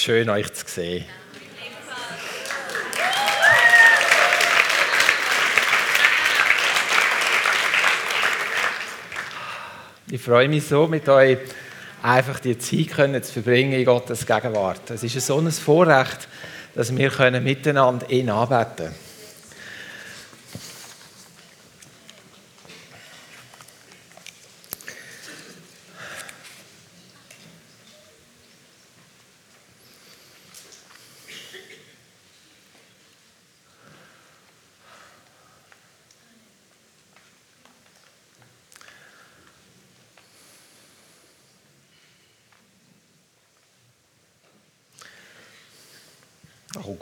Schön euch zu sehen. Ich freue mich so, mit euch einfach die Zeit können zu verbringen in Gottes Gegenwart. Es ist so ein Vorrecht, dass wir miteinander ihn anbeten können.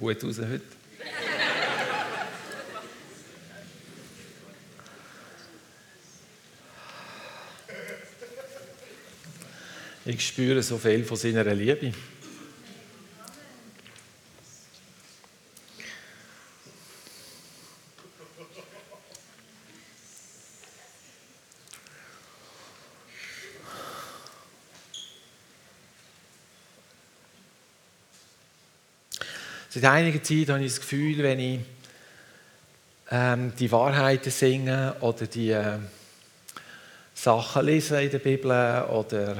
Gut raus heute. Ich spüre so viel von seiner Liebe. Seit einiger Zeit habe ich das Gefühl, wenn ich ähm, die Wahrheiten singe oder die äh, Sachen lese in der Bibel oder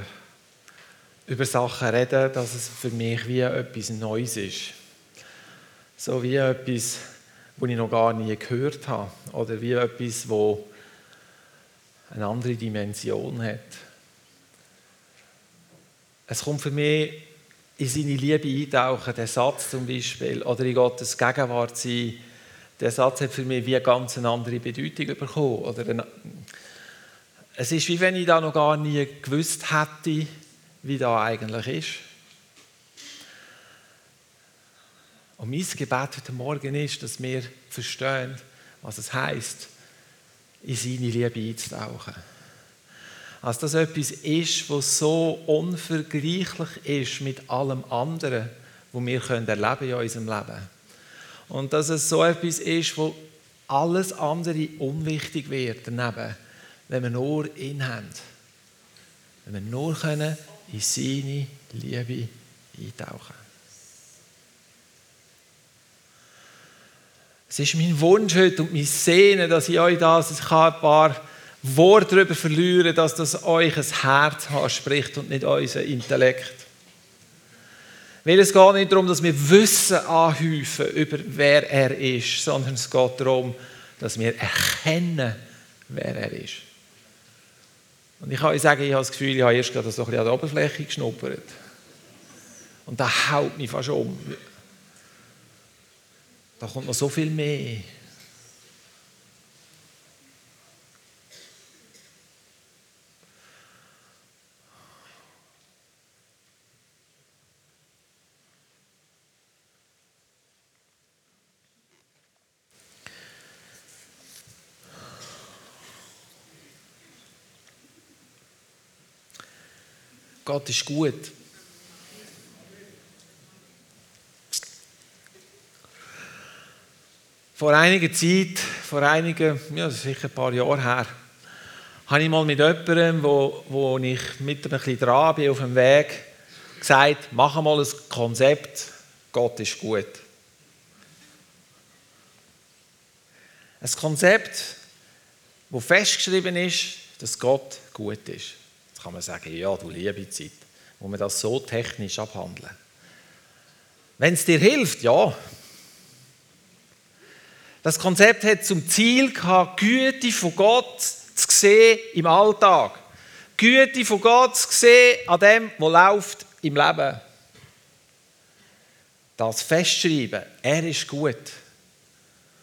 über Sachen rede, dass es für mich wie etwas Neues ist. So wie etwas, was ich noch gar nie gehört habe. Oder wie etwas, wo eine andere Dimension hat. Es kommt für mich in seine Liebe eintauchen, der Satz zum Beispiel, oder in Gottes Gegenwart sein, der Satz hat für mich wie eine ganz andere Bedeutung bekommen. Oder eine, es ist wie wenn ich da noch gar nie gewusst hätte, wie da eigentlich ist. Und mein Gebet heute Morgen ist, dass wir verstehen, was es heißt, in seine Liebe einzutauchen. Dass das etwas ist, was so unvergleichlich ist mit allem anderen, was wir können erleben in unserem Leben. Und dass es so etwas ist, wo alles andere unwichtig wird daneben, wenn wir nur ihn haben. Wenn wir nur können in seine Liebe eintauchen Es ist mein Wunsch heute und mein Sehnen, dass ich euch das, ich kann ein paar Wort darüber verlieren, dass das euch ein Herz anspricht und nicht unser Intellekt. Weil es geht nicht darum, dass wir Wissen anhäufen über wer er ist, sondern es geht darum, dass wir erkennen, wer er ist. Und ich kann euch sagen, ich habe das Gefühl, ich habe erst gerade so ein bisschen an der Oberfläche geschnuppert. Und das haut mich fast um. Da kommt noch so viel mehr. Gott ist gut. Vor einiger Zeit, vor einigen, ja, sicher ein paar Jahren her, habe ich mal mit jemandem, wo, wo ich mit ein bisschen dran bin, auf dem Weg, gesagt, mach mal ein Konzept, Gott ist gut. Ein Konzept, wo festgeschrieben ist, dass Gott gut ist kann man sagen, ja, du liebe Zeit, wo wir das so technisch abhandeln. Wenn es dir hilft, ja. Das Konzept hat zum Ziel gehabt, Güte von Gott zu sehen im Alltag. Güte von Gott zu sehen an dem, was läuft im Leben. Das festschreiben, er ist gut.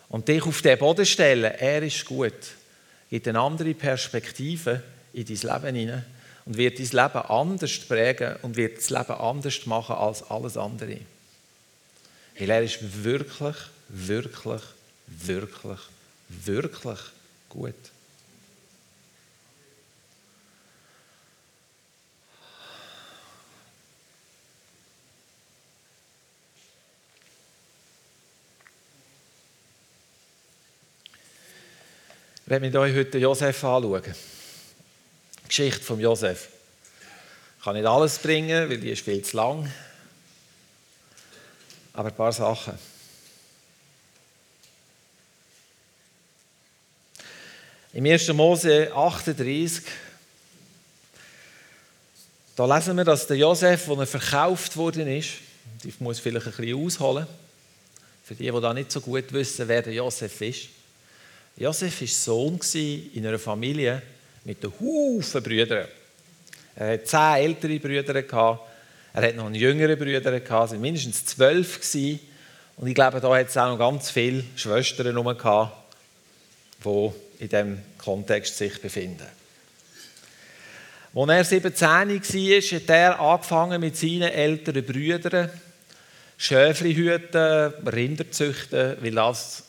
Und dich auf den Boden stellen, er ist gut, gibt eine andere Perspektive in dein Leben hinein und wird dein Leben anders prägen und wird das Leben anders machen als alles andere. Weil er ist wirklich, wirklich, wirklich, wirklich gut. Ich werde mit euch heute Josef anschauen. Geschichte von Josef. Ich kann nicht alles bringen, weil die ist viel zu lang. Aber ein paar Sachen. Im 1. Mose 38, da lesen wir, dass der Josef, als er verkauft worden ist, ich muss vielleicht ein bisschen ausholen, für die, die da nicht so gut wissen, wer der Josef ist. Josef war Sohn in einer Familie mit einem Haufen Brüdern. Er hatte zehn ältere Brüder, er hatte noch einen jüngeren Brüder, es waren mindestens zwölf. Und ich glaube, da hat es auch noch ganz viele Schwestern gehabt, die in diesem Kontext sich befinden. Als er 17 war, hat er angefangen mit seinen älteren Brüdern Schäfli hüten, Rinder züchten, weil das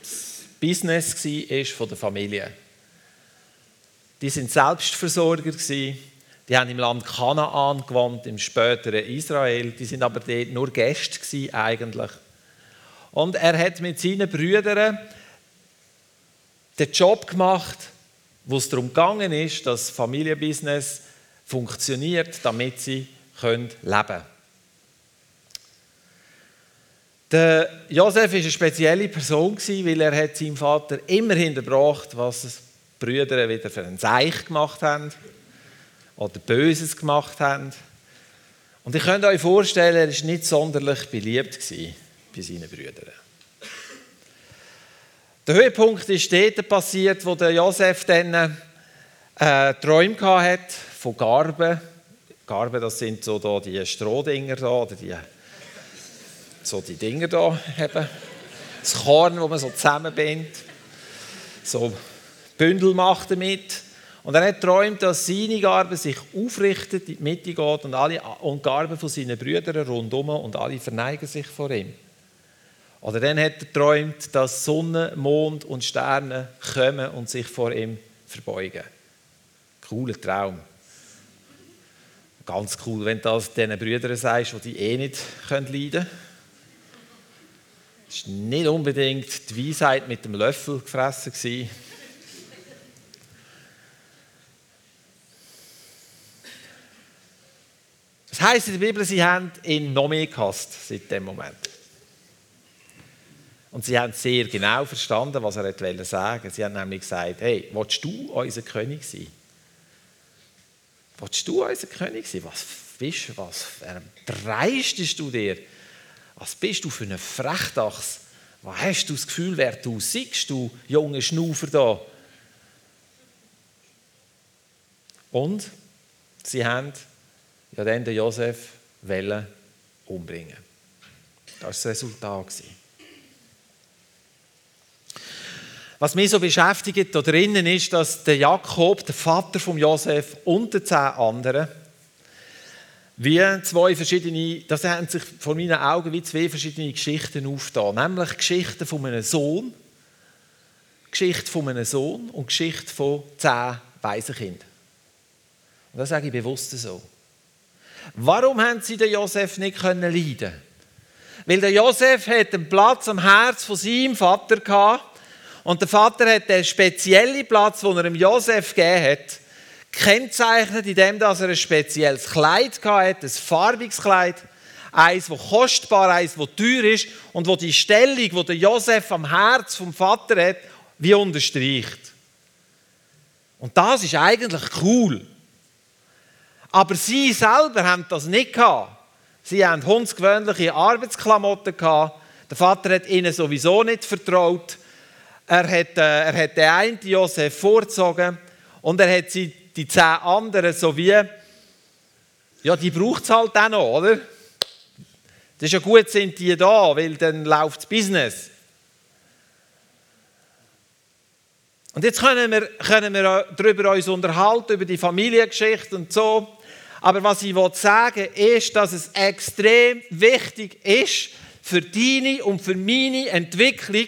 das Business war von der Familie. Die sind Selbstversorger Die haben im Land Kanaan gewohnt, im späteren Israel. Die sind aber dort nur Gäste eigentlich. Und er hat mit seinen Brüdern den Job gemacht, wo es darum gegangen ist, dass das Familienbusiness funktioniert, damit sie leben können. Der Josef war eine spezielle Person, weil er hat seinem Vater immer hinterbracht, was Brüder wieder für einen Seich gemacht haben oder Böses gemacht haben. Und ich könnt euch vorstellen, er war nicht sonderlich beliebt bei seinen Brüdern. Der Höhepunkt ist dort passiert, wo der Josef dann äh, Träume hatte von Garben. Garben, das sind so da die Strohdinger da, oder die, so die Dinger da eben. Das Korn, das man so zusammenbindet. So Bündel macht damit. Und er hat geträumt, dass seine Garbe sich aufrichtet, in die Mitte geht und alle und die Garben von seinen Brüdern rundum und alle verneigen sich vor ihm. Oder dann hat er geträumt, dass Sonne, Mond und Sterne kommen und sich vor ihm verbeugen. Cooler Traum. Ganz cool, wenn du das diesen Brüdern sagst, die eh nicht leiden können. Das war nicht unbedingt die Weisheit mit dem Löffel gefressen. Gewesen. Das heisst in der Bibel, sie haben ihn noch mehr gehasst seit dem Moment. Und sie haben sehr genau verstanden, was er wollte sagen. Sie haben nämlich gesagt, hey, willst du unser König sein? Willst du unser König sein? Was bist? Was dreistest du dir? Was bist du für eine Frechdachs? Was hast du das Gefühl, wer du siehst, du junge Schnufer da? Und sie haben ja dann den Josef umbringen. Das war das Resultat. Was mich so beschäftigt da drinnen ist, dass der Jakob, der Vater von Josef und den zehn anderen, wie zwei verschiedene, das haben sich vor meinen Augen wie zwei verschiedene Geschichten aufgetan. Nämlich Geschichten von einem Sohn, Geschichte von einem Sohn und Geschichte von zehn Waisenkindern. Und das sage ich bewusst so. Warum haben sie den Josef nicht können leiden? Weil der Josef hat einen Platz am Herz von seinem Vater gehabt und der Vater hat den speziellen Platz, den er dem Josef gegeben hat, kennzeichnet, indem er ein spezielles Kleid hatte, ein farbiges Kleid, eins, das kostbar, eins, das teuer ist und wo die Stellung, die der Josef am Herz vom Vater hat, wie unterstreicht. Und das ist eigentlich cool. Aber sie selber haben das nicht gehabt. Sie haben hundsgewöhnliche Arbeitsklamotten gehabt. Der Vater hat ihnen sowieso nicht vertraut. Er hat, äh, er hat den einen Josef vorgezogen und er hat sie, die zehn anderen so wie, ja, die braucht es halt auch noch, oder? Das ist ja gut, sind die da, weil dann läuft das Business. Und jetzt können wir, können wir darüber uns unterhalten, über die Familiengeschichte und so. Aber was ich sagen will, ist, dass es extrem wichtig ist für deine und für meine Entwicklung,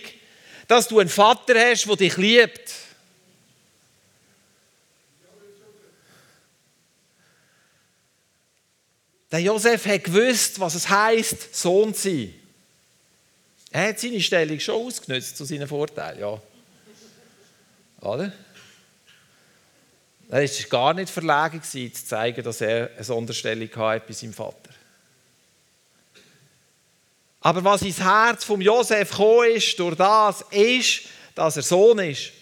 dass du einen Vater hast, der dich liebt. Der Josef hat gewusst, was es heißt, Sohn zu sein. Er hat seine Stellung schon ausgenutzt zu seinen Vorteilen, ja. Oder? Er war gar nicht verlegen, zu zeigen, dass er eine Sonderstellung hatte bei seinem Vater. Aber was ins Herz von Josef gekommen ist, durch das, ist, dass er Sohn ist.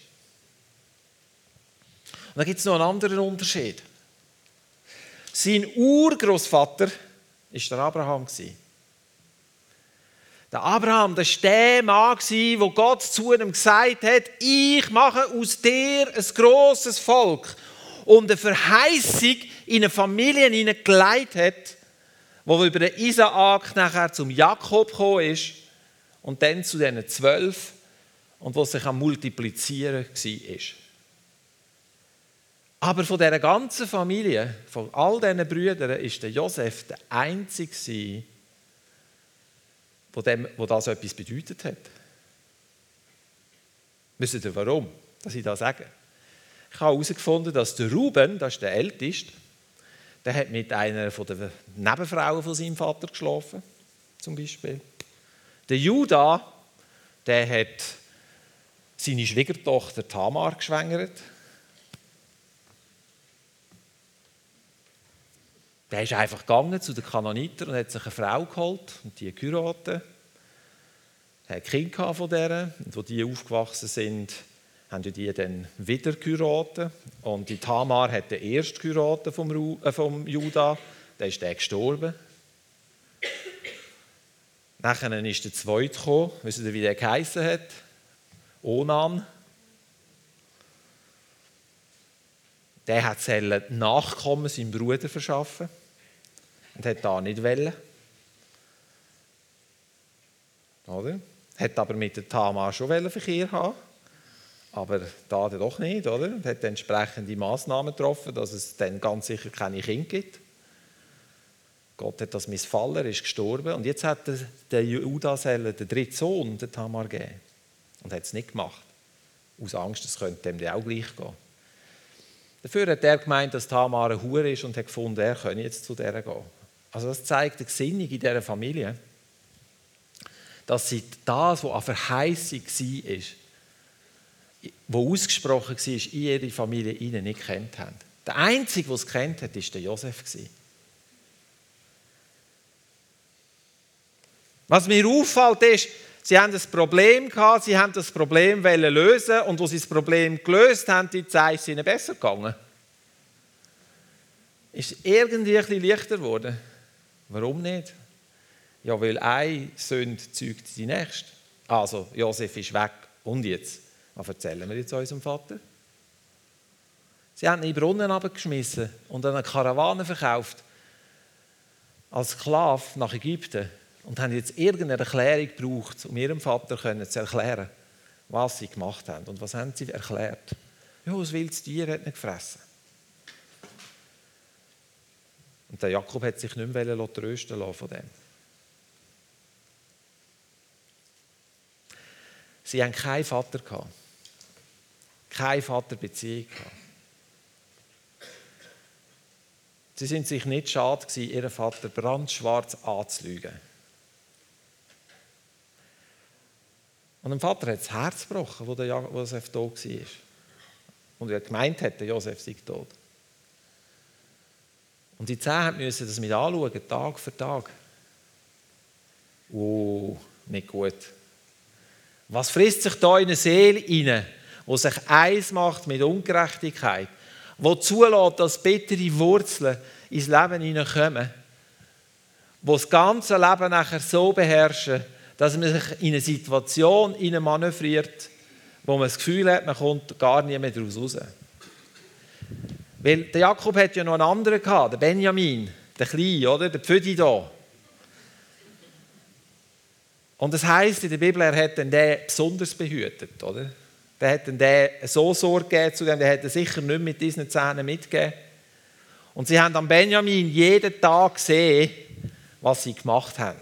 Und dann gibt es noch einen anderen Unterschied. Sein Urgroßvater war der Abraham. Der Abraham, war der Mann, wo Gott zu ihm gesagt hat, ich mache aus dir ein grosses Volk. Und eine Verheißung in eine Familie hineingelegt hat, wo über den Isaak nachher zum Jakob gekommen ist und dann zu diesen zwölf und wo sich am Multiplizieren war. Aber von dieser ganzen Familie, von all diesen Brüdern, ist der Josef der Einzige, wo, dem, wo das etwas bedeutet hat. Wisst ihr warum, dass ich das sage? Ich habe herausgefunden, dass der Ruben, das ist der Älteste, der hat mit einer von den Nebenfrauen von seinem Vater geschlafen, zum Beispiel. Der Judah, der hat seine Schwiegertochter Tamar geschwängert. Der ist einfach gegangen zu den Kanonitern und hat sich eine Frau geholt und die geheiratet. Er hat Kinder von der und wo die aufgewachsen sind, haben die dann wieder geheiratet. Und die Tamar hat den ersten geheiratet vom, äh, vom Juda, dann ist der gestorben. Nachher ist der zweite gekommen, wisst ihr, wie der geheißen hat? Onan. Der hat Nachkommen seinem Bruder verschaffen und hat da nicht wollen. Oder? Hat aber mit der Tamar schon Verkehr haben aber da doch nicht, oder? Und hat entsprechende Maßnahmen getroffen, dass es dann ganz sicher keine Kinder gibt. Gott hat das missfallen, er ist gestorben. Und jetzt hat der Judas den dritten Sohn, den Tamar, gegeben. Und hat es nicht gemacht. Aus Angst, es könnte dem auch gleich gehen. Dafür hat er gemeint, dass Tamar eine Hure ist und hat gefunden, er könne jetzt zu der gehen. Also das zeigt die Gesinnung in dieser Familie, dass sie das, was an Verheißung war, wo ausgesprochen war, in ihre Familie ihnen nicht kennt haben. Der Einzige, der es kennt hat, war der Josef. Was mir auffällt, ist, sie haben ein Problem gehabt, sie haben das Problem lösen und wo sie das Problem gelöst haben, die Zeit ist ihnen besser gegangen. Ist irgendwie ein bisschen leichter geworden. Warum nicht? Ja, weil ein Sünde zeugt die nächste. Also, Josef ist weg. Und jetzt? Was erzählen wir jetzt unserem Vater? Sie haben ihn in Brunnen abgeschmissen und eine Karawane verkauft als Sklave nach Ägypten und haben jetzt irgendeine Erklärung gebraucht, um ihrem Vater zu erklären, was sie gemacht haben. Und was haben sie erklärt? Ja, das wildes Tier hat nicht gefressen. Und der Jakob hat sich nicht mehr trösten lassen von dem. Sie haben keinen Vater gehabt keine Vaterbeziehung gehabt. Sie sind sich nicht schade gewesen, ihren Vater brandschwarz anzulügen. Und dem Vater hat das Herz gebrochen, wo der Josef tot war. Und er gemeint hat, der Josef sei tot. Und die Zehn müssen das mit anschauen, Tag für Tag. Oh, nicht gut. Was frisst sich da in eine Seele rein? Wo sich eins macht mit Ungerechtigkeit, wo zulässt, dass bittere Wurzeln ins Leben hineinkommen, wo das ganze Leben nachher so beherrschen, dass man sich in eine Situation manövriert, wo man das Gefühl hat, man kommt gar nie mehr daraus raus. Weil der Jakob hat ja noch einen anderen gehabt, der Benjamin, der Kleine, oder? Der Pfödi da. Und das heißt in der Bibel, er hat den besonders behütet, oder? Der hat dann der so Sorge gegeben zu dem, der hätte sicher nicht mit diesen Zähnen mitgegeben. Und sie haben an Benjamin jeden Tag gesehen, was sie gemacht haben.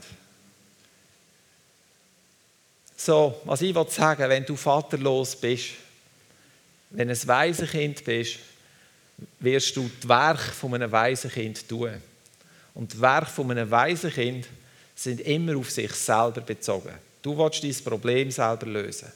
So, was ich sagen wenn du vaterlos bist, wenn du ein Waisenkind bist, wirst du das Werk von einem Waisenkind tun. Und das Werk von einem Waisenkind sind immer auf sich selber bezogen. Du willst dein Problem selber lösen.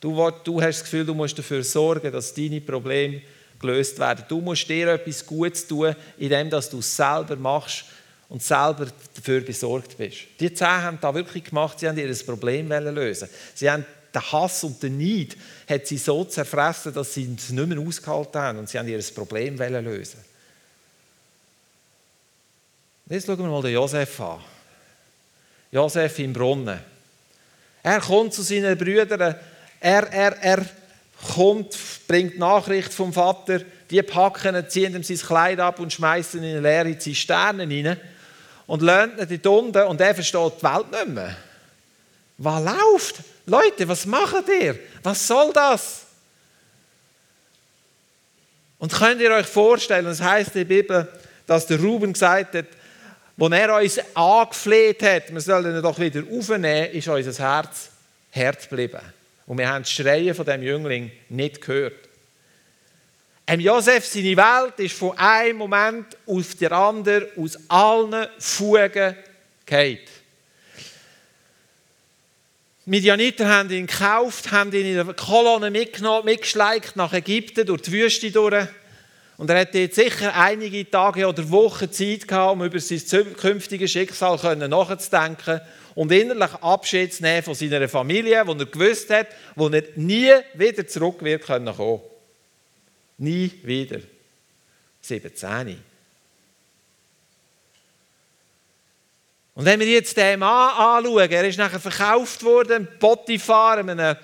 Du, du hast das Gefühl, du musst dafür sorgen, dass deine Probleme gelöst werden. Du musst dir etwas Gutes tun, indem du es selber machst und selber dafür besorgt bist. Die zehn haben da wirklich gemacht, sie haben ihr Problem lösen. Sie haben den Hass und den Neid hat sie so zerfressen, dass sie es nicht mehr ausgehalten haben und sie haben ihr Problem lösen. Jetzt schauen wir mal den Josef an. Josef im Brunnen. Er kommt zu seinen Brüdern. Er, er, er kommt, bringt Nachricht vom Vater. Die packen ihn, ziehen ihm sein Kleid ab und schmeißen ihn in eine leere Zisterne rein und lernt ihn dort unten und er versteht die Welt nicht mehr. Was läuft? Leute, was macht ihr? Was soll das? Und könnt ihr euch vorstellen, es heißt in der Bibel, dass der Ruben gesagt hat, wo er uns angefleht hat, wir sollen ihn doch wieder aufnehmen, ist unser Herz hart geblieben. Und wir haben das Schreien von dem Jüngling nicht gehört. Em Josef, seine Welt ist von einem Moment auf den anderen aus allen Fugen gefallen. Midianiter haben ihn gekauft, haben ihn in der Kolonne mitgenommen, mitgeschleicht nach Ägypten, durch die Wüste durch. Und er hatte jetzt sicher einige Tage oder Wochen Zeit gehabt, um über sein künftiges Schicksal nachzudenken und innerlich Abschied zu nehmen von seiner Familie, wo er gewusst hat, wo er nie wieder zurück wird kommen können. Nie wieder. 17. Und wenn wir jetzt den Mann anschauen, er ist nachher verkauft worden, Potiphar, einem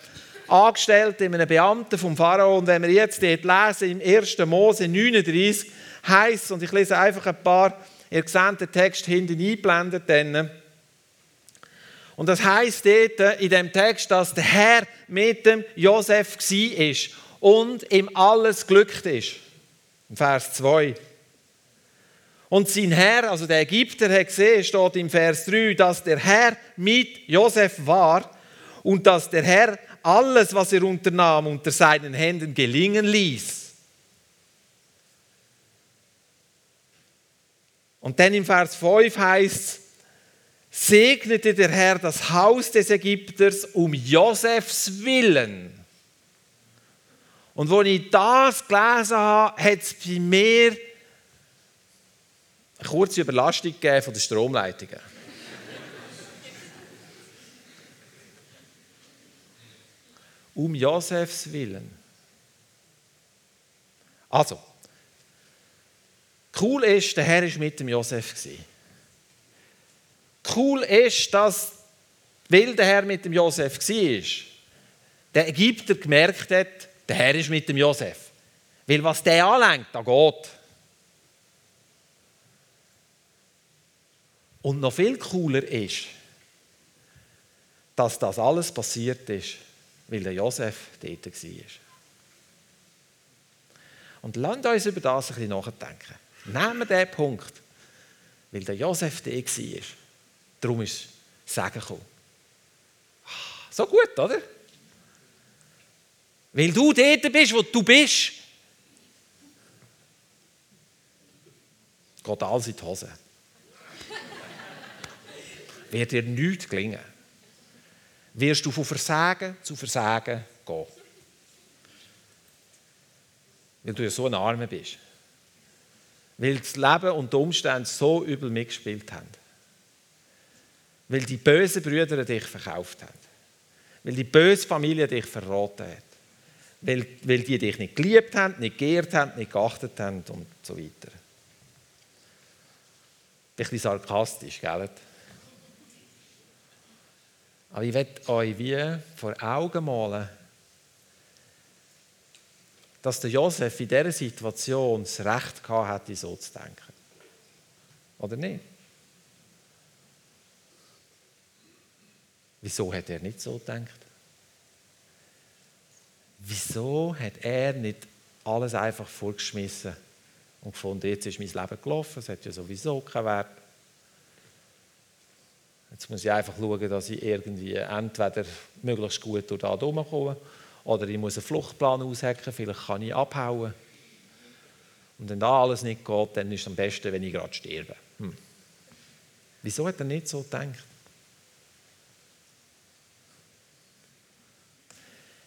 Angestellten, einem Beamten vom Pharao. Und wenn wir jetzt dort lesen, im 1. Mose 39, heißt und ich lese einfach ein paar, ihr seht den Text hinten eingeblendet, dann, und das heißt dort in dem Text, dass der Herr mit dem Josef war und ihm alles glückt ist. Vers 2. Und sein Herr, also der Ägypter, hat gesehen, steht im Vers 3, dass der Herr mit Josef war und dass der Herr alles, was er unternahm, unter seinen Händen gelingen ließ. Und dann im Vers 5 heißt es, segnete der Herr das Haus des Ägypters um Josefs Willen und als ich das gelesen habe, hat es bei mir eine kurze Überlastung gegeben von den Stromleitungen. um Josefs Willen. Also, cool ist, der Herr ist mit dem Josef Cool ist, dass, weil der Herr mit dem Josef war, der Ägypter gemerkt hat, der Herr ist mit dem Josef. Weil was der anlenkt, da geht. Und noch viel cooler ist, dass das alles passiert ist, weil der Josef dort war. Und lasst uns über das ein bisschen nachdenken. Nehmen wir diesen Punkt, weil der Josef dort war. Darum ist Sagen gekommen. So gut, oder? Weil du dort bist, wo du bist, geht alles in die Hose. Wird dir nichts gelingen. Wirst du von Versagen zu Versagen gehen. Weil du ja so ein Arme bist. Weil das Leben und die Umstände so übel mitgespielt haben. Weil die bösen Brüder dich verkauft haben. Weil die böse Familie dich verraten hat weil, weil die dich nicht geliebt haben, nicht geehrt haben, nicht geachtet haben und so weiter. Ein bisschen sarkastisch, gell? Aber ich werde euch wie vor Augen malen, dass der Josef in dieser Situation das Recht hatte, so zu denken. Oder nicht? Wieso hat er nicht so gedacht? wieso hat er nicht alles einfach vorgeschmissen und gefunden, jetzt ist mein Leben gelaufen, es hat ja sowieso keinen Wert. Jetzt muss ich einfach schauen, dass ich irgendwie entweder möglichst gut durch da komme oder ich muss einen Fluchtplan aushacken, vielleicht kann ich abhauen. Und wenn da alles nicht geht, dann ist es am besten, wenn ich gerade sterbe. Hm. Wieso hat er nicht so gedacht?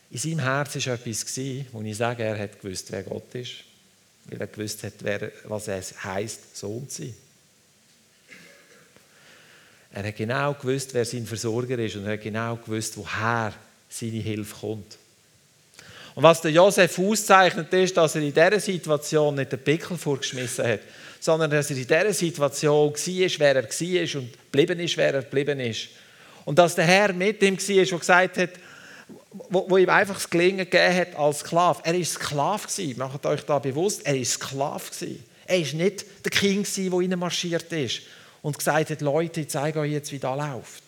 In seinem Herzen war etwas, wo ich sage, er hat gewusst, wer Gott ist. Weil er gewusst hat, wer, was es heisst, Sohn zu sein. Er hat genau gewusst, wer sein Versorger ist und er hat genau gewusst, woher seine Hilfe kommt. Und was der Josef auszeichnet, ist, dass er in dieser Situation nicht den Pickel vorgeschmissen hat, sondern dass er in dieser Situation war, wer er war und geblieben ist, wer er geblieben ist. Und dass der Herr mit ihm war, der gesagt hat, wo, wo ihm einfach das Gelingen gegeben hat als Sklave. Er war Sklave. Macht euch da bewusst, er war Sklave. Er war nicht der King, der reinmarschiert ist und gesagt hat, Leute, ich zeige euch jetzt, wie das läuft.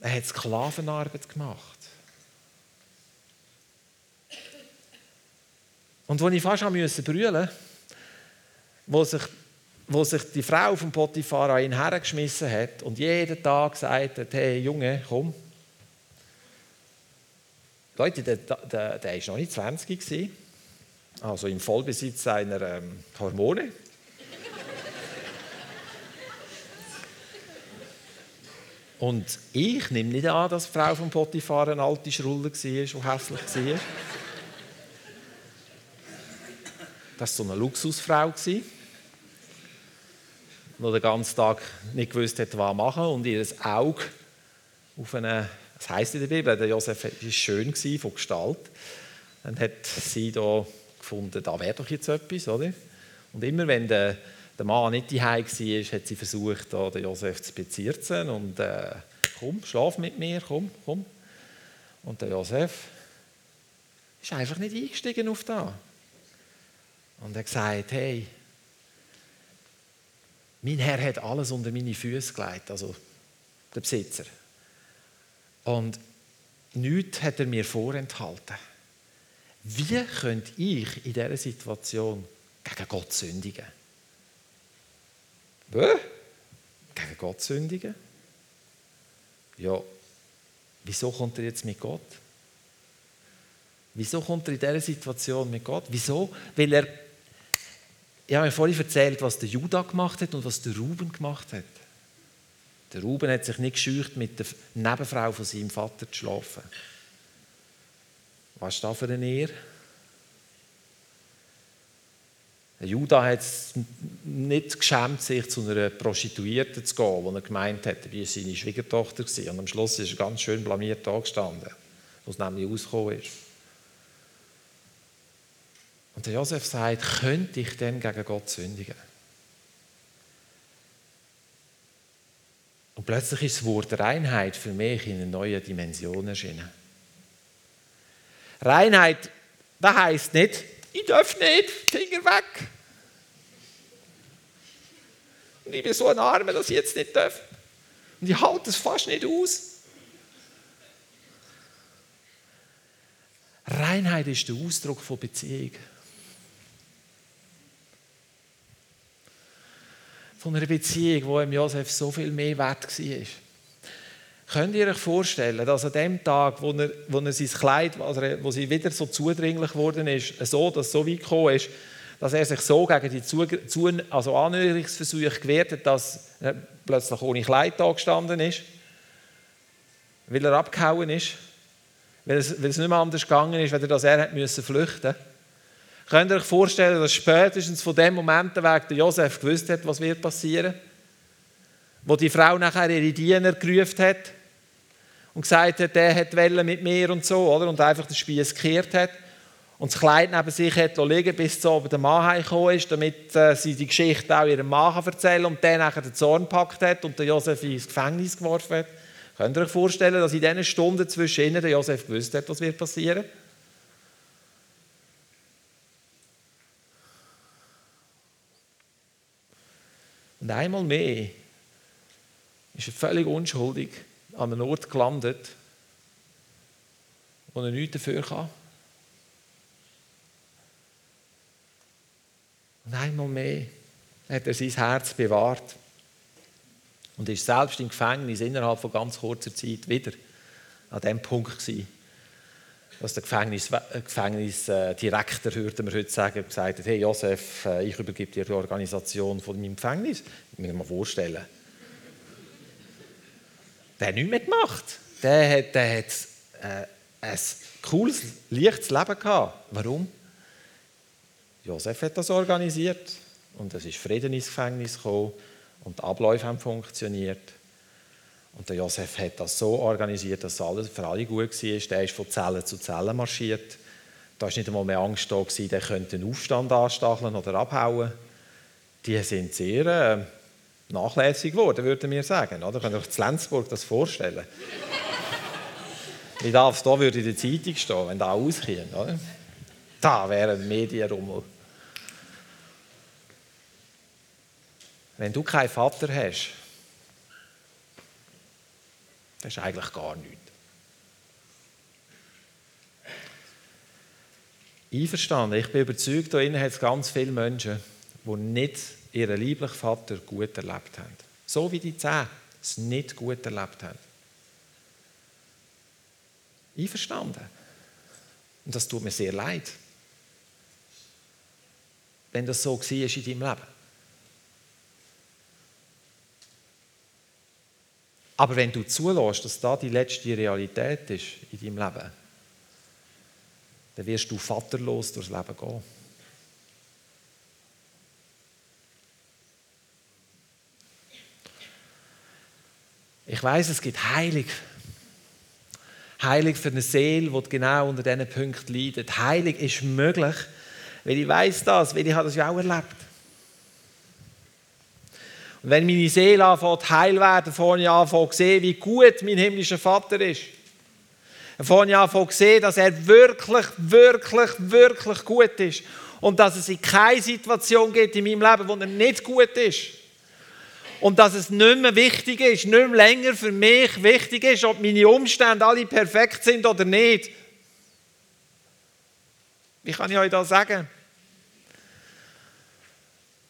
Er hat Sklavenarbeit gemacht. Und als ich fast musste brüllen, wo sich, wo sich die Frau vom Potiphar an ihn hergeschmissen hat und jeden Tag gesagt hat, hey Junge, komm. Leute, der, der, der war noch nicht 20 gewesen, also im Vollbesitz seiner ähm, Hormone. Und ich nehme nicht an, dass die Frau vom Potiphar eine alte Schrulle war, die hässlich war. Das war so eine Luxusfrau, die den ganzen Tag nicht gewusst hat, was machen und ihr Auge auf eine, das heisst in der Bibel, der Josef war schön von Gestalt. Dann hat sie da gefunden, da wäre doch jetzt etwas, oder? Und immer wenn der der Mann nicht daheim war, hat sie versucht, den Josef zu bezirzen und äh, komm, schlaf mit mir, komm, komm. Und der Josef ist einfach nicht eingestiegen auf da. Und er hat gesagt, hey, mein Herr hat alles unter meine Füße gelegt, also der Besitzer. Und nichts hat er mir vorenthalten. Wie könnte ich in dieser Situation gegen Gott sündigen? Bäh? Gegen Gott sündigen? Ja, wieso kommt er jetzt mit Gott? Wieso kommt er in dieser Situation mit Gott? Wieso? Weil er, ich habe mir vorhin erzählt, was der Judah gemacht hat und was der Ruben gemacht hat. Der Ruben hat sich nicht gescheucht, mit der Nebenfrau von seinem Vater zu schlafen. Was ist das für eine Ehre? Judah hat es nicht geschämt, sich zu einer Prostituierten zu gehen, die er gemeint hat, wie seine Schwiegertochter war. Und am Schluss ist er ganz schön blamiert da gestanden, wo es nämlich rausgekommen ist. Und der Josef sagt, könnte ich denn gegen Gott sündigen? Und plötzlich ist das Wort Reinheit für mich in eine neue Dimension erschienen. Reinheit, das heisst nicht, ich darf nicht, Finger weg. Und ich bin so ein Armer, dass ich jetzt nicht darf. Und ich halte es fast nicht aus. Reinheit ist der Ausdruck von Beziehung. Von einer Beziehung, wo im Josef so viel mehr wert war. Könnt ihr euch vorstellen, dass an dem Tag, wo er, wo er sein Kleid, also wo sie wieder so zudringlich geworden ist, so, dass es so weit gekommen ist, dass er sich so gegen die Zu also Annäherungsversuche gewehrt hat, dass er plötzlich ohne Kleid da gestanden ist, weil er abgehauen ist, weil es, weil es nicht mehr anders gegangen ist, weil er das er hat müssen flüchten. Könnt ihr euch vorstellen, dass spätestens von dem Moment weg der Josef gewusst hat, was wird passieren? Wo die Frau nachher ihre Diener gerufen hat, und gesagt hat, der hat Welle mit mir und so, oder? Und einfach den Spieß gekehrt hat und das Kleid neben sich hat liegen, bis zu der Mann heimgekommen ist, damit äh, sie die Geschichte auch ihrem Mann erzählen und der nachher den Zorn gepackt hat und der Josef ins Gefängnis geworfen hat. Könnt ihr euch vorstellen, dass in diesen Stunden zwischen ihnen der Josef gewusst hat, was wird passieren? Und einmal mehr ist er völlig unschuldig an einem Ort gelandet, wo er nichts dafür kann. Und einmal mehr hat er sein Herz bewahrt und ist selbst im Gefängnis innerhalb von ganz kurzer Zeit wieder an dem Punkt gewesen, dass der Gefängnis, äh, Gefängnisdirektor, würde man heute sagen, gesagt hat, hey Josef, äh, ich übergebe dir die Organisation von meinem Gefängnis. Ich muss mir mal vorstellen. Der hat nichts mehr gemacht. Der hat, der hat äh, ein cooles, leichtes Leben gehabt. Warum? Josef hat das organisiert. und es ist Frieden ins Gefängnis gekommen und die Abläufe haben funktioniert. Und der Josef hat das so organisiert, dass alles für alle gut war. Der ist von Zelle zu Zelle marschiert. Da war nicht einmal mehr Angst da, der könnte einen Aufstand anstacheln oder abhauen. Die sind sehr äh, nachlässig geworden, würden wir sagen. Oder? Könnt ihr euch zu Lenzburg das vorstellen? Wie darf es da würde in der Zeitung stehen, wenn da auskommt, oder? Da wäre ein Medienrummel. Wenn du keinen Vater hast, das ist eigentlich gar nichts. Einverstanden, ich bin überzeugt, da hat es ganz viele Menschen, die nicht ihren lieblichen Vater gut erlebt haben. So wie die Zehn es nicht gut erlebt haben. Einverstanden. Und das tut mir sehr leid. Wenn das so war in deinem Leben. Aber wenn du zulässt, dass da die letzte Realität ist in deinem Leben, dann wirst du vaterlos durchs Leben gehen. Ich weiß, es gibt Heilig. Heilig für eine Seele, die genau unter diesen Punkten leidet. Heilig ist möglich, weil ich weiß das, weil ich das ja auch erlebt. Und wenn meine Seele anfängt heil werden, fange ich an zu sehen, wie gut mein himmlischer Vater ist. Dann fange ich an zu sehen, dass er wirklich, wirklich, wirklich gut ist. Und dass es in keine Situation gibt in meinem Leben, wo er nicht gut ist. Und dass es nicht mehr wichtig ist, nicht mehr länger für mich wichtig ist, ob meine Umstände alle perfekt sind oder nicht. Wie kann ich euch das sagen?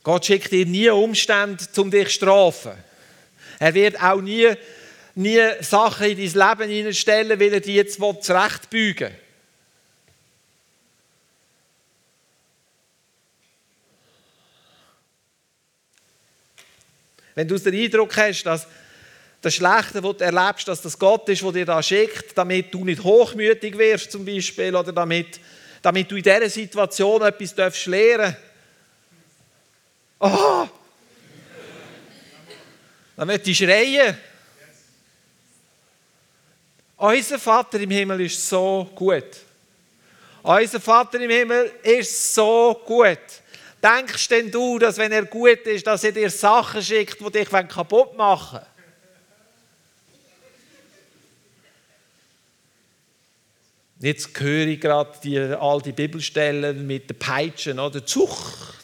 Gott schickt dir nie Umstände, um dich zu strafen. Er wird auch nie, nie Sachen in dein Leben hineinstellen, weil er die jetzt zurechtbügen will. Wenn du den Eindruck hast, dass das Schlechte, das du erlebst, dass das Gott ist, der dir da schickt, damit du nicht hochmütig wirst zum Beispiel oder damit, damit du in dieser Situation etwas darfst lernen Oh! Dann möchte ich schreien. Unser Vater im Himmel ist so gut. Unser Vater im Himmel ist so gut. Denkst denn du, dass wenn er gut ist, dass er dir Sachen schickt, die dich kaputt machen wollen? Jetzt höre ich gerade die, all die Bibelstellen mit den Peitschen oder Zucht.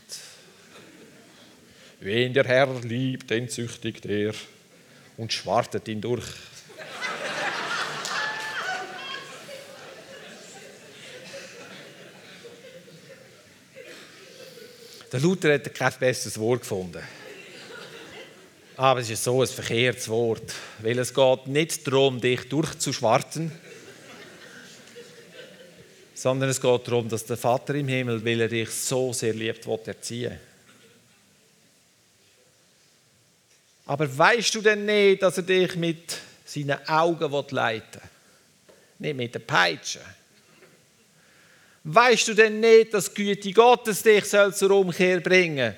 Wen der Herr liebt, den züchtigt er und schwartet ihn durch. Der Luther hat kein besseres Wort gefunden. Aber es ist so ein verkehrtes Wort, weil es geht nicht darum, dich durchzuschwarten, sondern es geht darum, dass der Vater im Himmel, weil er dich so sehr liebt, will erziehen. Aber weißt du denn nicht, dass er dich mit seinen Augen leiten will? Nicht mit der Peitsche. Weißt du denn nicht, dass die Güte Gottes dich soll zur Umkehr bringen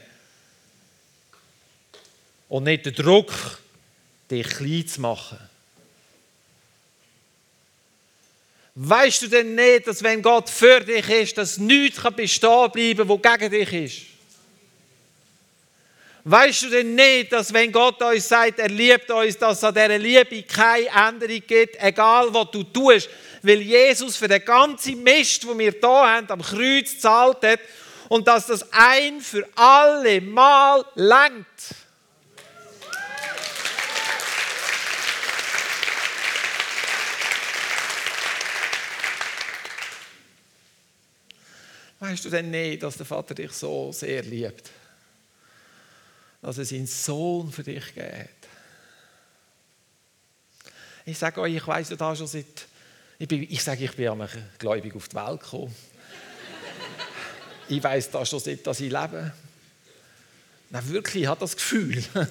Und nicht der Druck, dich klein zu machen. Weißt du denn nicht, dass wenn Gott für dich ist, dass nichts bestehen bleiben kann, was gegen dich ist? Weißt du denn nicht, dass wenn Gott uns sagt, er liebt uns, dass es an dieser Liebe keine Änderung gibt, egal was du tust, weil Jesus für den ganzen Mist, den wir hier haben, am Kreuz gezahlt hat und dass das ein für alle Mal langt. Weißt du denn nicht, dass der Vater dich so sehr liebt? Dass er seinen Sohn für dich geht. Ich sage euch, ich weiß ja da schon seit ich, bin, ich sage, ich bin einmal gläubig auf die Welt gekommen. ich weiß das schon seit dass ich lebe. Nein, wirklich, ich habe das Gefühl.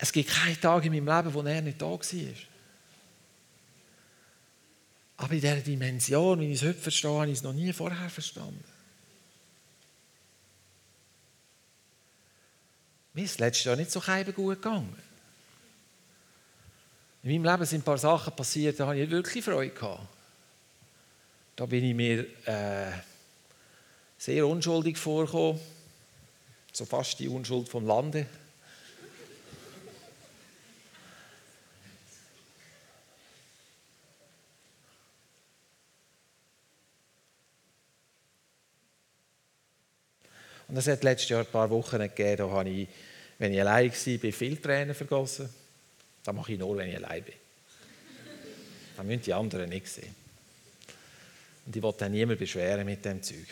Es gibt keinen Tag in meinem Leben, wo er nicht da war. Aber in dieser Dimension, wie ich es heute verstehe, habe ich es noch nie vorher verstanden. Mir ist letztes Jahr nicht so gut gegangen. In meinem Leben sind ein paar Sachen passiert, da habe ich wirklich Freude gehabt. Da bin ich mir äh, sehr unschuldig vorgekommen, so fast die Unschuld vom Lande. Und es hat letztes Jahr ein paar Wochen gegeben, da habe ich, wenn ich allein war, viel Tränen vergossen. Das mache ich nur, wenn ich allein bin. Das müssen die anderen nicht sehen. Und ich will dann niemand beschweren mit dem Zeug.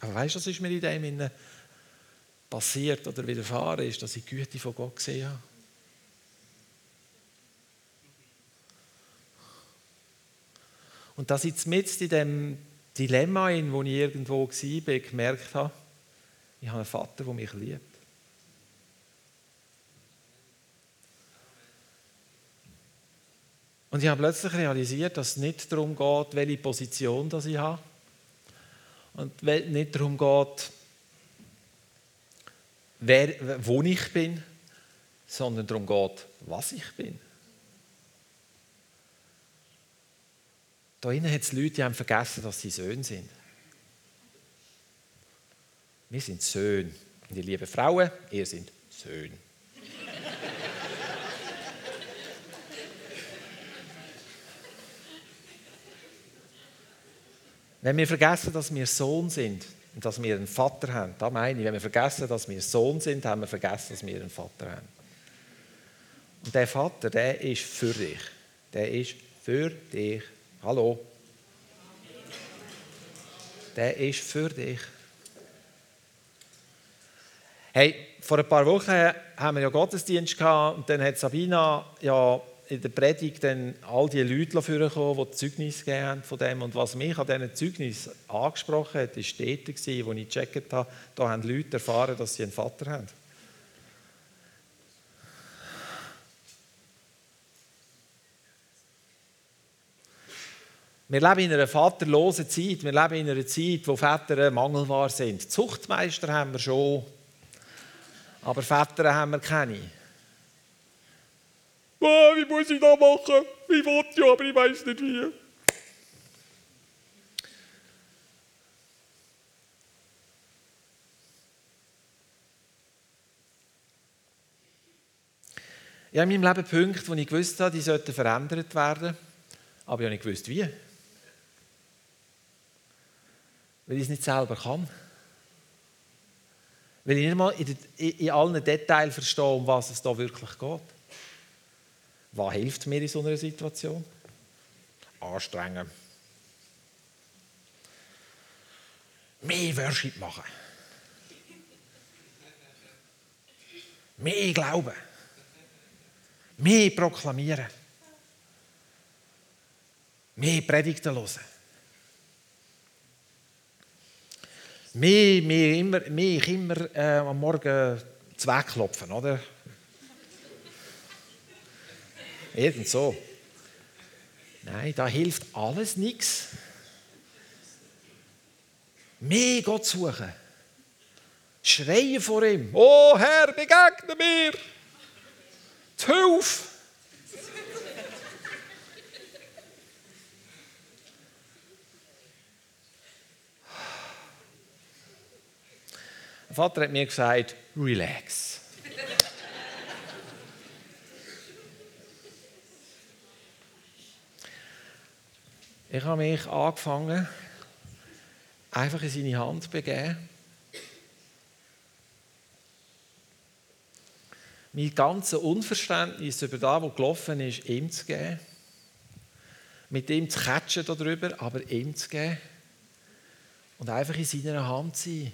Aber weißt du, was ist mir in dem passiert oder widerfahren ist, dass ich die Güte von Gott gesehen habe? Und dass ich jetzt in dem Dilemma, in wo ich irgendwo war, gemerkt habe, ich habe einen Vater, der mich liebt. Und ich habe plötzlich realisiert, dass es nicht darum geht, welche Position das ich habe. Und nicht darum geht, wer, wo ich bin, sondern darum geht, was ich bin. Da innen hat es Leute, die haben vergessen, dass sie Söhne sind. Wir sind Söhne. Und ihr lieben Frauen, ihr seid Söhne. wenn wir vergessen, dass wir Sohn sind und dass wir einen Vater haben, da meine ich, wenn wir vergessen, dass wir Sohn sind, haben wir vergessen, dass wir einen Vater haben. Und der Vater, der ist für dich. Der ist für dich. Hallo? Der ist für dich. Hey, vor ein paar Wochen haben wir ja Gottesdienst gehabt und dann hat Sabina ja in der Predigt dann all die Leute vorgekommen, die Zeugnis gegeben haben von dem. Und was mich an diesen Zeugnis angesprochen hat, war dort, wo ich gecheckt habe, da haben Leute erfahren, dass sie einen Vater haben. Wir leben in einer vaterlosen Zeit. Wir leben in einer Zeit, wo Väter mangelbar sind. Zuchtmeister haben wir schon, aber Väter haben wir keine. Oh, wie muss ich das machen? Ich will ja, aber ich weiß nicht wie. Ich habe in meinem Leben Punkte, wo ich gewusst habe, die sollten verändert werden, aber ich habe nicht gewusst, wie weil ich es nicht selber kann. Weil ich nicht mal in, in allen Details verstehe, um was es da wirklich geht. Was hilft mir in so einer Situation? Anstrengen. Mehr Worship machen. Mehr Glauben. Mehr proklamieren. Mehr Predigten hören. Mich, mich immer, mich immer äh, am Morgen zweckklopfen, oder? Irgend so. Nein, da hilft alles nichts. Mehr Gott suchen. Schreien vor ihm. Oh Herr, begegne mir. Hilfe. Mein Vater hat mir gesagt, relax. ich habe mich angefangen, einfach in seine Hand zu begeben. Mein ganzes Unverständnis über das, was gelaufen ist, ihm zu geben. Mit ihm zu catchen darüber, aber ihm zu geben. Und einfach in seiner Hand zu sein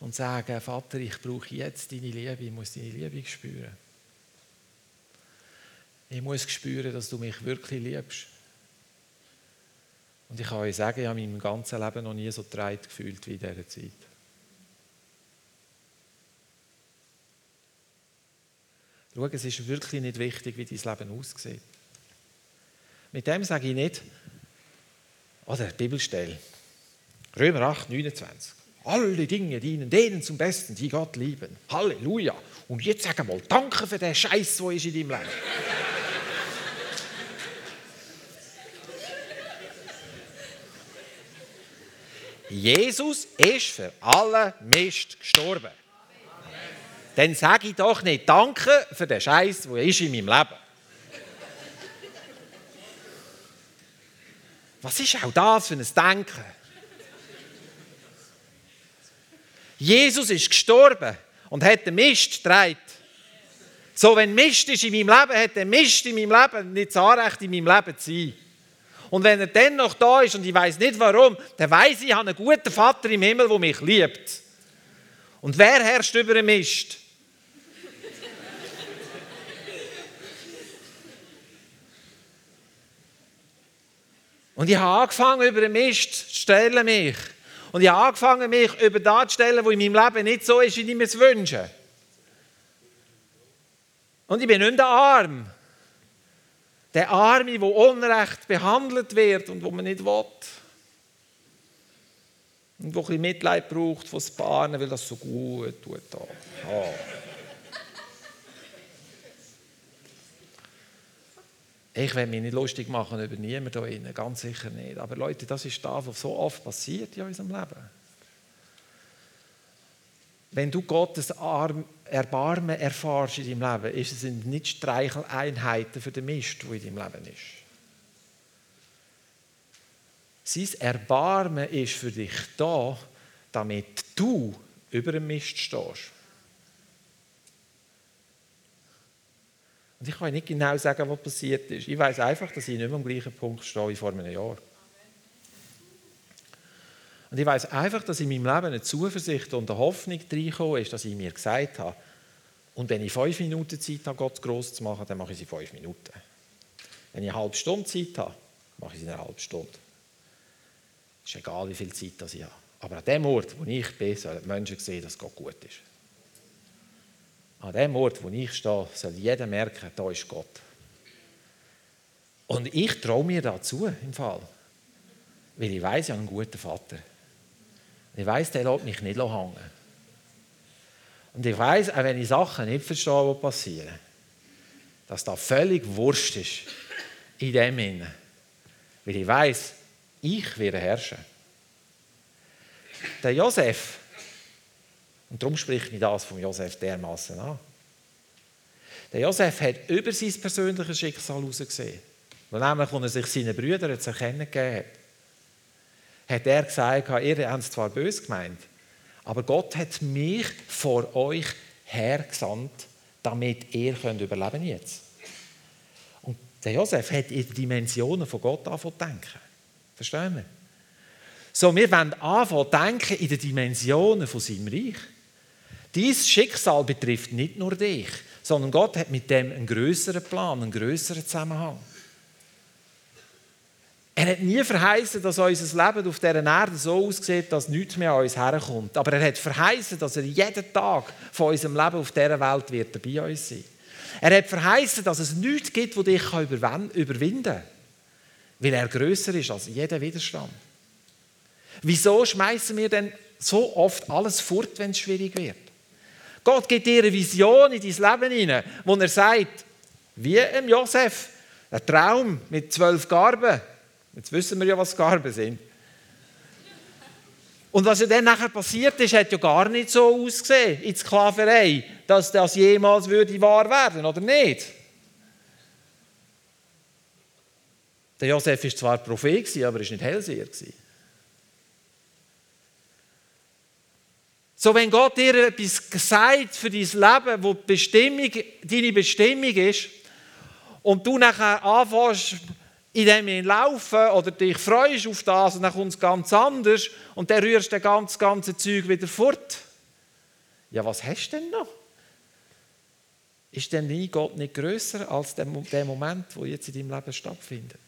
und sagen, Vater, ich brauche jetzt deine Liebe, ich muss deine Liebe spüren. Ich muss spüren, dass du mich wirklich liebst. Und ich kann euch sagen, ich habe in meinem ganzen Leben noch nie so treit gefühlt wie in dieser Zeit. Schau, es ist wirklich nicht wichtig, wie dein Leben aussieht. Mit dem sage ich nicht, Oder Bibelstelle. Römer 8, 29. Alle Dinge dienen denen zum Besten, die Gott lieben. Halleluja. Und jetzt sag mal Danke für den Scheiß, der ist in deinem Leben. Jesus ist für alle Mist gestorben. Dann sage ich doch nicht Danke für den Scheiß, der ist in meinem Leben. Was ist auch das für ein Denken? Jesus ist gestorben und hat den Mist getragen. So, wenn Mist ist in meinem Leben, hat der Mist in meinem Leben nicht das Anrecht, in meinem Leben zu sein. Und wenn er dann noch da ist und ich weiß nicht warum, dann weiß ich, ich habe einen guten Vater im Himmel, der mich liebt. Und wer herrscht über den Mist? Und ich habe angefangen, über den Mist zu stellen mich. Und ich habe angefangen, mich über das zu stellen, was in meinem Leben nicht so ist, wie ich mir es wünsche. Und ich bin nicht der Arm. Der Arme, der unrecht behandelt wird und wo man nicht will. Und wo ein bisschen Mitleid braucht von Bahnen, weil das so gut tut. Oh. Ich will mich nicht lustig machen über niemanden hier innen, ganz sicher nicht. Aber Leute, das ist das, was so oft passiert in unserem Leben. Wenn du Gottes Erbarmen erfährst in deinem Leben, ist es nicht Streicheleinheiten für den Mist, der in deinem Leben ist. Sein Erbarmen ist für dich da, damit du über den Mist stehst. Und ich kann nicht genau sagen, was passiert ist. Ich weiß einfach, dass ich nicht mehr am gleichen Punkt stehe wie vor einem Jahr. Und ich weiß einfach, dass in meinem Leben eine Zuversicht und eine Hoffnung reingekommen ist, dass ich mir gesagt habe, und wenn ich fünf Minuten Zeit habe, Gott groß zu machen, dann mache ich sie fünf Minuten. Wenn ich eine halbe Stunde Zeit habe, mache ich sie eine halbe Stunde. Es ist egal, wie viel Zeit ich habe. Aber an dem Ort, wo ich bin, sollen die Menschen sehen, dass Gott gut ist. An dem Ort, wo ich stehe, soll jeder merken, da ist Gott. Und ich traue mir dazu im Fall. Weil ich weiß, ich habe einen guten Vater. Ich weiß, der lässt mich nicht hängen. Und ich weiß, auch wenn ich Sachen nicht verstehe, die passieren, dass da völlig Wurscht ist in dem Innen. Weil ich weiß, ich werde herrschen. Der Josef, und darum spricht mich das von Josef dermaßen an. Der Josef hat über sein persönliches Schicksal herausgesehen. Weil nämlich, als er sich seinen Brüdern zu erkennen gegeben hat, hat er gesagt, ihr habt es zwar böse gemeint, aber Gott hat mich vor euch hergesandt, damit ihr könnt überleben jetzt. Und der Josef hat in die Dimensionen von Gott angefangen zu denken. Verstehen wir? So, wir wollen anfangen denken in den Dimensionen von seinem Reich. Dies Schicksal betrifft nicht nur dich, sondern Gott hat mit dem einen größeren Plan, einen größeren Zusammenhang. Er hat nie verheißen, dass unser Leben auf dieser Erde so aussieht, dass nichts mehr an uns herkommt. Aber er hat verheißen, dass er jeden Tag von unserem Leben auf dieser Welt wird bei uns sein. Er hat verheißen, dass es nichts gibt, das dich überwinden kann, weil er größer ist als jeder Widerstand. Wieso schmeißen wir denn so oft alles fort, wenn es schwierig wird? Gott gibt dir eine Vision in dein Leben hinein, wo er sagt, wie im Josef, ein Traum mit zwölf Garben. Jetzt wissen wir ja, was Garben sind. Und was ja dann nachher passiert ist, hat ja gar nicht so ausgesehen in Sklaverei, dass das jemals würde wahr werden, oder nicht? Der Josef war zwar Prophet, aber er war nicht Hellseher. So, wenn Gott dir etwas sagt für dein Leben, wo Bestimmung, deine Bestimmung ist, und du nachher anfängst, in dem laufen oder dich freust auf das und dann kommt es ganz anders und dann rührst du das ganze, Zeug wieder fort. Ja, was hast du denn noch? Ist denn nie Gott nicht größer als der, der Moment, wo jetzt in deinem Leben stattfindet?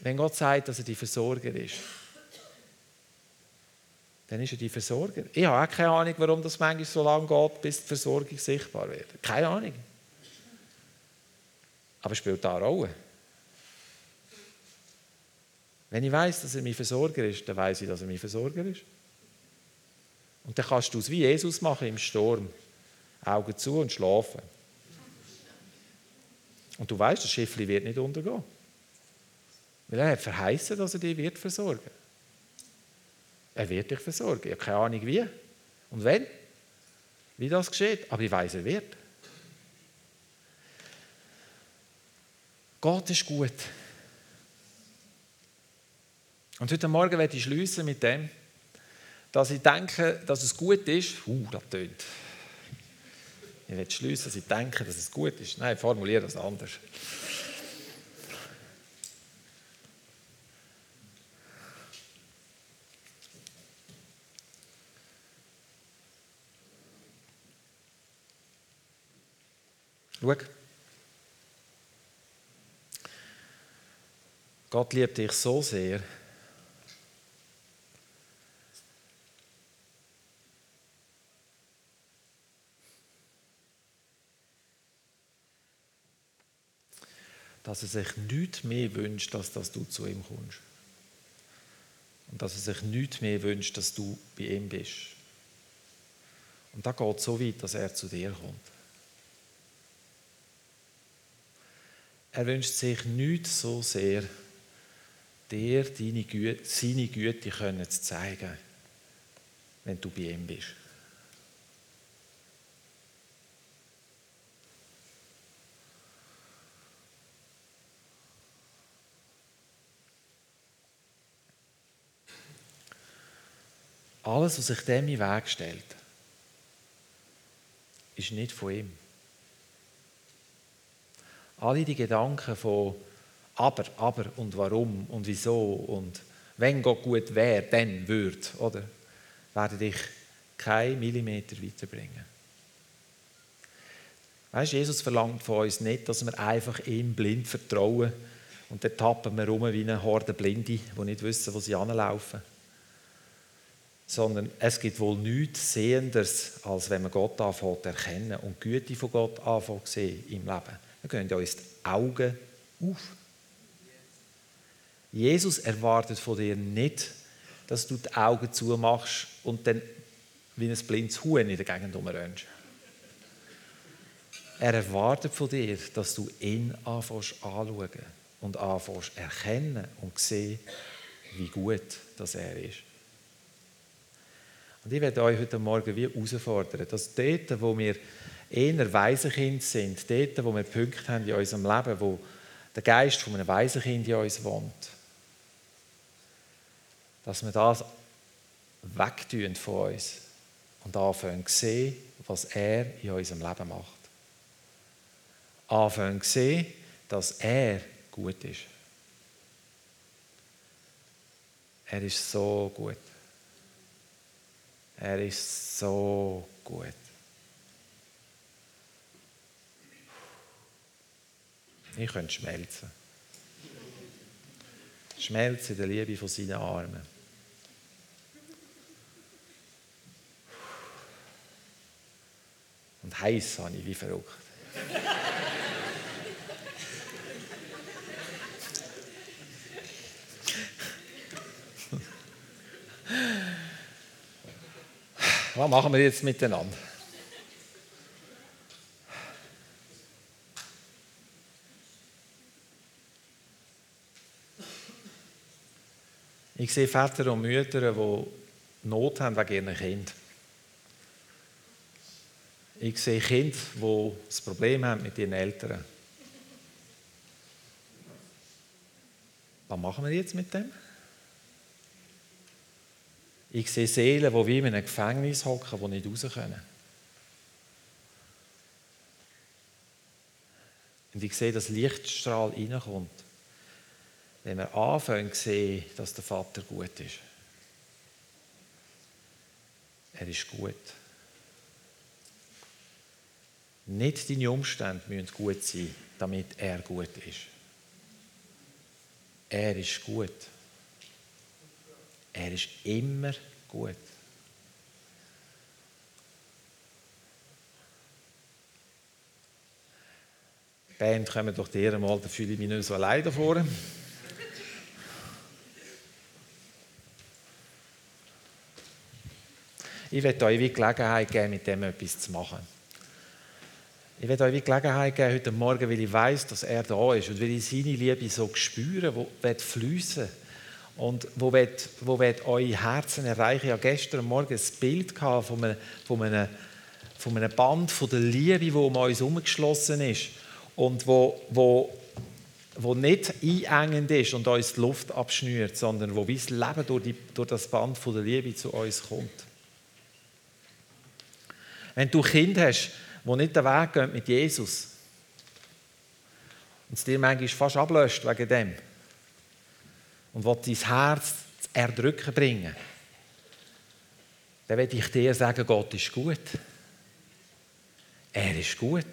Wenn Gott sagt, dass er die Versorger ist, dann ist er die Versorger. Ich habe auch keine Ahnung, warum das manchmal so lange geht, bis die Versorgung sichtbar wird. Keine Ahnung. Aber spielt da eine Rolle? Wenn ich weiß, dass er mein Versorger ist, dann weiß ich, dass er mein Versorger ist. Und dann kannst du es wie Jesus machen im Sturm. Augen zu und schlafen. Und du weißt, das Schiff wird nicht untergehen. Weil er hat verheißen, dass er dich wird versorgen. Er wird dich versorgen. Ich habe keine Ahnung wie und wenn, wie das geschieht, aber ich weiß, er wird. Gott ist gut. Und heute Morgen werde ich schließen mit dem, dass ich denke, dass es gut ist. Uh, das tönt. Ich werde schließen, dass ich denke, dass es gut ist. Nein, formuliere das anders. Schau. Gott liebt dich so sehr, dass er sich nichts mehr wünscht, als dass du zu ihm kommst. Und dass er sich nichts mehr wünscht, dass du bei ihm bist. Und da geht so weit, dass er zu dir kommt. Er wünscht sich nichts so sehr, dir deine Güte, seine Güte können zu zeigen, wenn du bei ihm bist. Alles, was sich dem in den Weg stellt, ist nicht von ihm. Alle die Gedanken von aber, aber und warum und wieso und wenn Gott gut wäre, dann würde, oder? Werden dich keinen Millimeter weiterbringen. Weißt, Jesus verlangt von uns nicht, dass wir einfach ihm blind vertrauen und dann tappen wir rum wie eine Horde Blinde, die nicht wissen, wo sie anlaufen sondern es gibt wohl nichts Sehendes, als wenn man Gott anfängt erkennen und die Güte von Gott anfängt zu sehen im Leben. Dann gehen uns die Augen auf. Jesus erwartet von dir nicht, dass du die Augen zumachst und dann wie ein blindes Huhn in der Gegend rumrennst. Er erwartet von dir, dass du ihn anfängst anschauen und anfängst erkennen und sehen, wie gut das er ist. Und ich werde euch heute Morgen wie herausfordern, dass dort, wo wir eher Waisenkind sind, dort, wo wir Punkte haben in unserem Leben, wo der Geist von einem Waisenkind in uns wohnt, dass wir das wegtun von uns und anfangen zu sehen, was er in unserem Leben macht. Anfangen zu sehen, dass er gut ist. Er ist so gut. Er ist so gut. Ich könnte schmelzen. Schmelzen in der Liebe von seinen Armen. Und heiß habe ich wie verrückt. Was machen wir jetzt miteinander? Ich sehe Väter und Mütter, die Not haben wegen ihren Kindern. Ich sehe Kinder, die das Problem haben mit ihren Eltern. Was machen wir jetzt mit dem? Ich sehe Seelen, die wie in einem Gefängnis hocken, die nicht raus können. Und ich sehe, dass Lichtstrahl reinkommt, wenn wir anfangen zu sehen, dass der Vater gut ist. Er ist gut. Nicht deine Umstände müssen gut sein, damit er gut ist. Er ist gut. Er ist immer gut. Band, kommen doch dir mal, da fühle ich mich nicht so allein davor. Ich werde euch die Gelegenheit geben, mit dem etwas zu machen. Ich werde euch die Gelegenheit geben heute Morgen, weil ich weiß, dass er da ist und weil ich seine Liebe so spüre, die fließen und wo wird, wo wird eure Herzen erreichen. Ich habe gestern Morgen ein Bild von einem, von einem, von einem Band von der Liebe, das um uns herumgeschlossen ist und wo, wo, wo nicht einengend ist und uns die Luft abschnürt, sondern wo wie das Leben durch, die, durch das Band von der Liebe zu uns kommt. Wenn du Kind hast, die nicht den Weg gehen mit Jesus und es dir manchmal fast ablöscht wegen dem und will dein Herz zu erdrücken bringen, dann werde ich dir sagen, Gott ist gut. Er ist gut.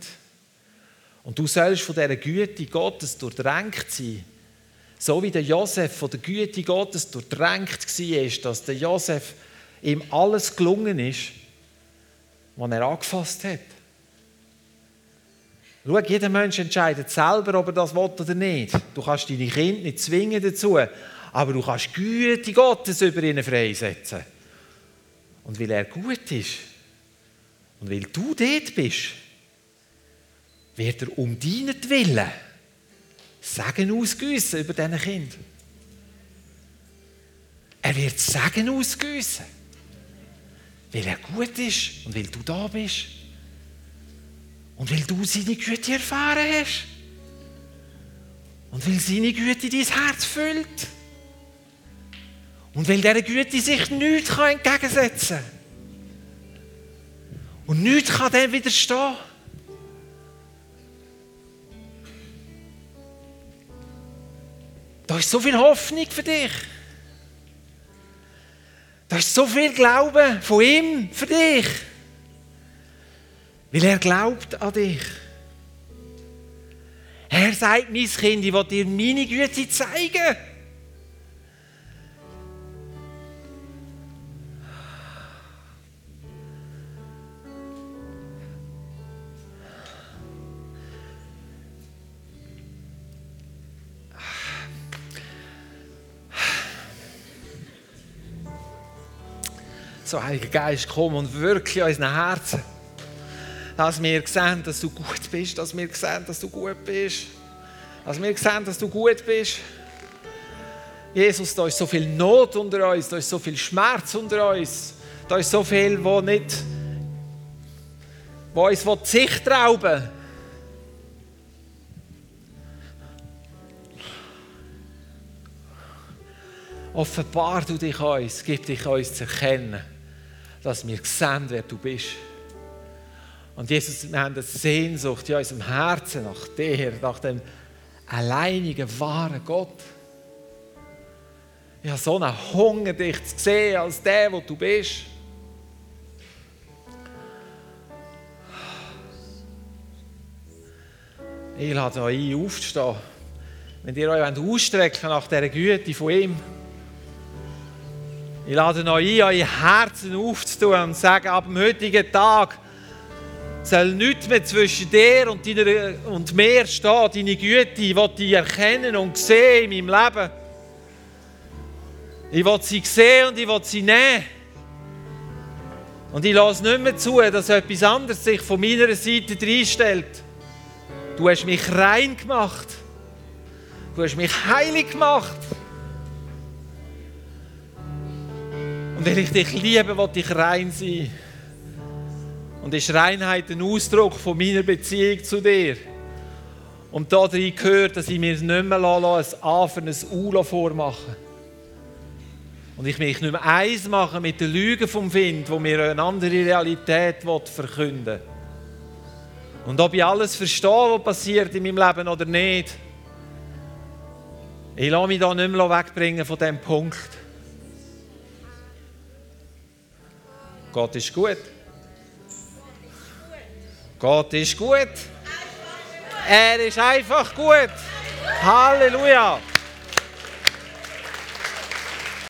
Und du sollst von dieser Güte Gottes durchdrängt sein. So wie der Josef von der Güte Gottes durchdrängt war, dass der Josef ihm alles gelungen ist, was er angefasst hat. Schau, jeder Mensch entscheidet selber, ob er das will oder nicht. Du kannst deine Kinder nicht zwingen dazu, aber du kannst Güte Gottes über ihnen freisetzen. Und weil er gut ist und weil du dort bist, wird er um deinen Willen Segen ausgüssen über diesen Kind. Er wird Segen ausgüssen, weil er gut ist und weil du da bist. Und weil du seine Güte erfahren hast. Und weil seine Güte dein Herz füllt. Und weil dieser Güte sich nichts entgegensetzen kann. Und nichts kann dem widerstehen. Da ist so viel Hoffnung für dich. Da ist so viel Glauben von ihm für dich. Weil er glaubt an dich. Er sagt, mein Kind, ich will dir meine Güte zeigen. So, Heiliger Geist, komm und wirklich unseren Herzen. Dass wir sehen, dass du gut bist, dass wir sehen, dass du gut bist. Dass wir sehen, dass du gut bist. Jesus, da ist so viel Not unter uns, da ist so viel Schmerz unter uns, da ist so viel, wo nicht, wo uns die Sicht rauben Offenbar du dich uns, gib dich uns zu erkennen dass wir sehen, wer du bist. Und Jesus, wir haben eine Sehnsucht in unserem Herzen nach dir, nach dem alleinigen, wahren Gott. Ich habe so einen Hunger, dich zu sehen als der, wo du bist. Ich lade euch ein, aufzustehen. Wenn ihr euch ausstrecken nach dieser Güte von ihm, ich lade euch ein, eure Herzen aufzutun und zu sagen, ab dem heutigen Tag soll nichts mehr zwischen dir und, deiner, und mir stehen. Deine Güte, ich will die erkennen und sehen in meinem Leben. Ich will sie sehen und ich will sie nehmen. Und ich lasse nicht mehr zu, dass etwas anderes sich von meiner Seite reinstellt. Du hast mich rein gemacht. Du hast mich heilig gemacht. Und wenn ich dich liebe, will ich rein sein. Und ist Reinheit ein Ausdruck von meiner Beziehung zu dir? Und darin gehört, dass ich mir nicht mehr lasse, ein A für ein U vormachen Und ich mich nicht mehr eins machen mit den Lügen vom Wind, wo mir eine andere Realität verkünden will. Und ob ich alles verstehe, was passiert in meinem Leben oder nicht, ich lasse mich da nicht mehr wegbringen von diesem Punkt. Gott ist gut. Gott ist gut. Er ist einfach gut. Halleluja.